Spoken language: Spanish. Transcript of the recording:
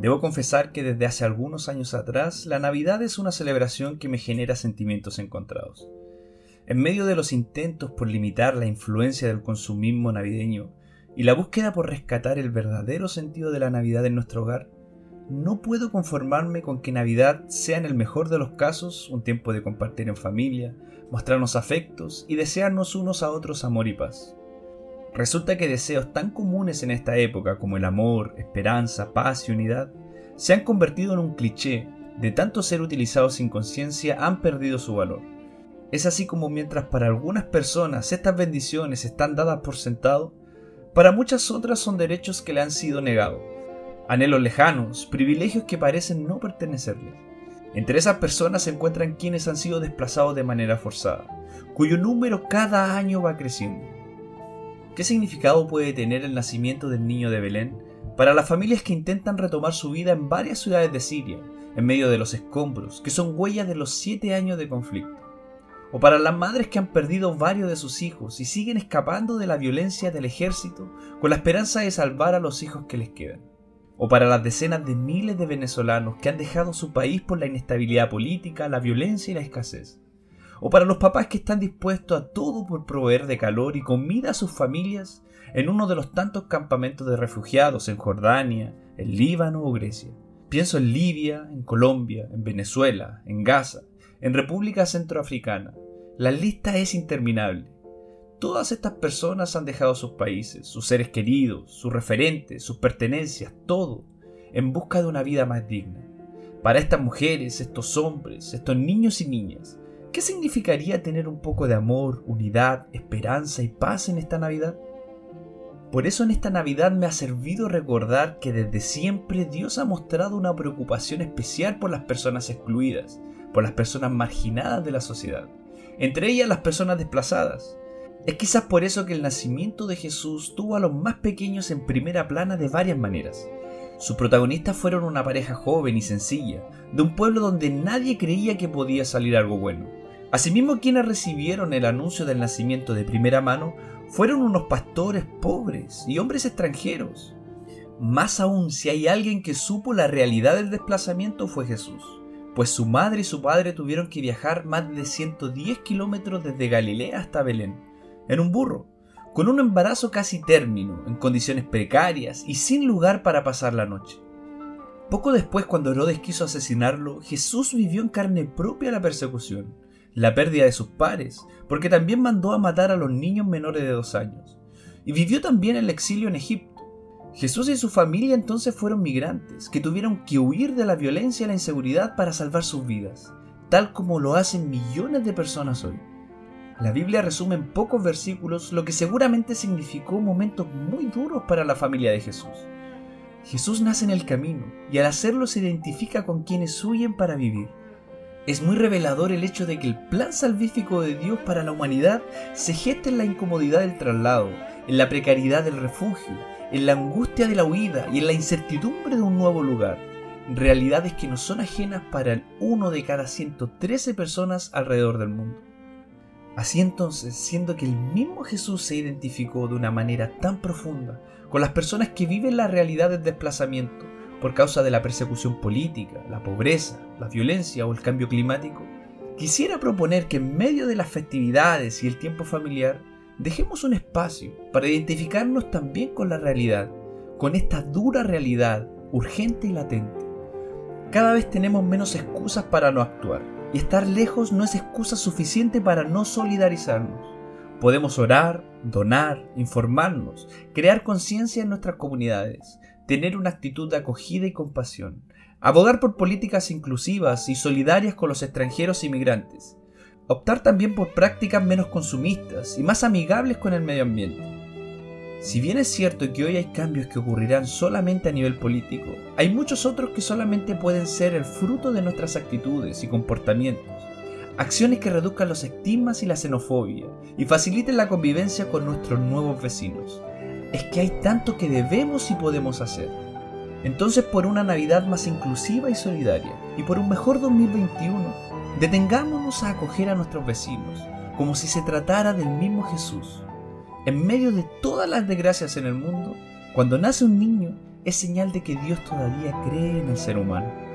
Debo confesar que desde hace algunos años atrás la Navidad es una celebración que me genera sentimientos encontrados. En medio de los intentos por limitar la influencia del consumismo navideño y la búsqueda por rescatar el verdadero sentido de la Navidad en nuestro hogar, no puedo conformarme con que Navidad sea en el mejor de los casos un tiempo de compartir en familia, mostrarnos afectos y desearnos unos a otros amor y paz. Resulta que deseos tan comunes en esta época como el amor, esperanza, paz y unidad se han convertido en un cliché, de tanto ser utilizados sin conciencia han perdido su valor. Es así como mientras para algunas personas estas bendiciones están dadas por sentado, para muchas otras son derechos que le han sido negados, anhelos lejanos, privilegios que parecen no pertenecerles. Entre esas personas se encuentran quienes han sido desplazados de manera forzada, cuyo número cada año va creciendo ¿Qué significado puede tener el nacimiento del niño de Belén para las familias que intentan retomar su vida en varias ciudades de Siria, en medio de los escombros, que son huellas de los siete años de conflicto? O para las madres que han perdido varios de sus hijos y siguen escapando de la violencia del ejército con la esperanza de salvar a los hijos que les quedan. O para las decenas de miles de venezolanos que han dejado su país por la inestabilidad política, la violencia y la escasez o para los papás que están dispuestos a todo por proveer de calor y comida a sus familias en uno de los tantos campamentos de refugiados en Jordania, en Líbano o Grecia. Pienso en Libia, en Colombia, en Venezuela, en Gaza, en República Centroafricana. La lista es interminable. Todas estas personas han dejado sus países, sus seres queridos, sus referentes, sus pertenencias, todo, en busca de una vida más digna. Para estas mujeres, estos hombres, estos niños y niñas, ¿Qué significaría tener un poco de amor, unidad, esperanza y paz en esta Navidad? Por eso en esta Navidad me ha servido recordar que desde siempre Dios ha mostrado una preocupación especial por las personas excluidas, por las personas marginadas de la sociedad, entre ellas las personas desplazadas. Es quizás por eso que el nacimiento de Jesús tuvo a los más pequeños en primera plana de varias maneras. Sus protagonistas fueron una pareja joven y sencilla, de un pueblo donde nadie creía que podía salir algo bueno. Asimismo, quienes recibieron el anuncio del nacimiento de primera mano fueron unos pastores pobres y hombres extranjeros. Más aún, si hay alguien que supo la realidad del desplazamiento fue Jesús, pues su madre y su padre tuvieron que viajar más de 110 kilómetros desde Galilea hasta Belén, en un burro, con un embarazo casi término, en condiciones precarias y sin lugar para pasar la noche. Poco después, cuando Herodes quiso asesinarlo, Jesús vivió en carne propia la persecución la pérdida de sus pares, porque también mandó a matar a los niños menores de dos años. Y vivió también el exilio en Egipto. Jesús y su familia entonces fueron migrantes, que tuvieron que huir de la violencia y la inseguridad para salvar sus vidas, tal como lo hacen millones de personas hoy. La Biblia resume en pocos versículos lo que seguramente significó momentos muy duros para la familia de Jesús. Jesús nace en el camino y al hacerlo se identifica con quienes huyen para vivir. Es muy revelador el hecho de que el plan salvífico de Dios para la humanidad se gesta en la incomodidad del traslado, en la precariedad del refugio, en la angustia de la huida y en la incertidumbre de un nuevo lugar. Realidades que no son ajenas para el uno de cada 113 personas alrededor del mundo. Así entonces, siendo que el mismo Jesús se identificó de una manera tan profunda con las personas que viven la realidad del desplazamiento, por causa de la persecución política, la pobreza, la violencia o el cambio climático, quisiera proponer que en medio de las festividades y el tiempo familiar dejemos un espacio para identificarnos también con la realidad, con esta dura realidad urgente y latente. Cada vez tenemos menos excusas para no actuar, y estar lejos no es excusa suficiente para no solidarizarnos. Podemos orar, donar, informarnos, crear conciencia en nuestras comunidades, tener una actitud de acogida y compasión, abogar por políticas inclusivas y solidarias con los extranjeros inmigrantes, optar también por prácticas menos consumistas y más amigables con el medio ambiente. Si bien es cierto que hoy hay cambios que ocurrirán solamente a nivel político, hay muchos otros que solamente pueden ser el fruto de nuestras actitudes y comportamientos, acciones que reduzcan los estigmas y la xenofobia y faciliten la convivencia con nuestros nuevos vecinos es que hay tanto que debemos y podemos hacer. Entonces por una Navidad más inclusiva y solidaria y por un mejor 2021, Detengámonos a acoger a nuestros vecinos, como si se tratara del mismo Jesús. En medio de todas las desgracias en el mundo, cuando nace un niño, es señal de que Dios todavía cree en el ser humano.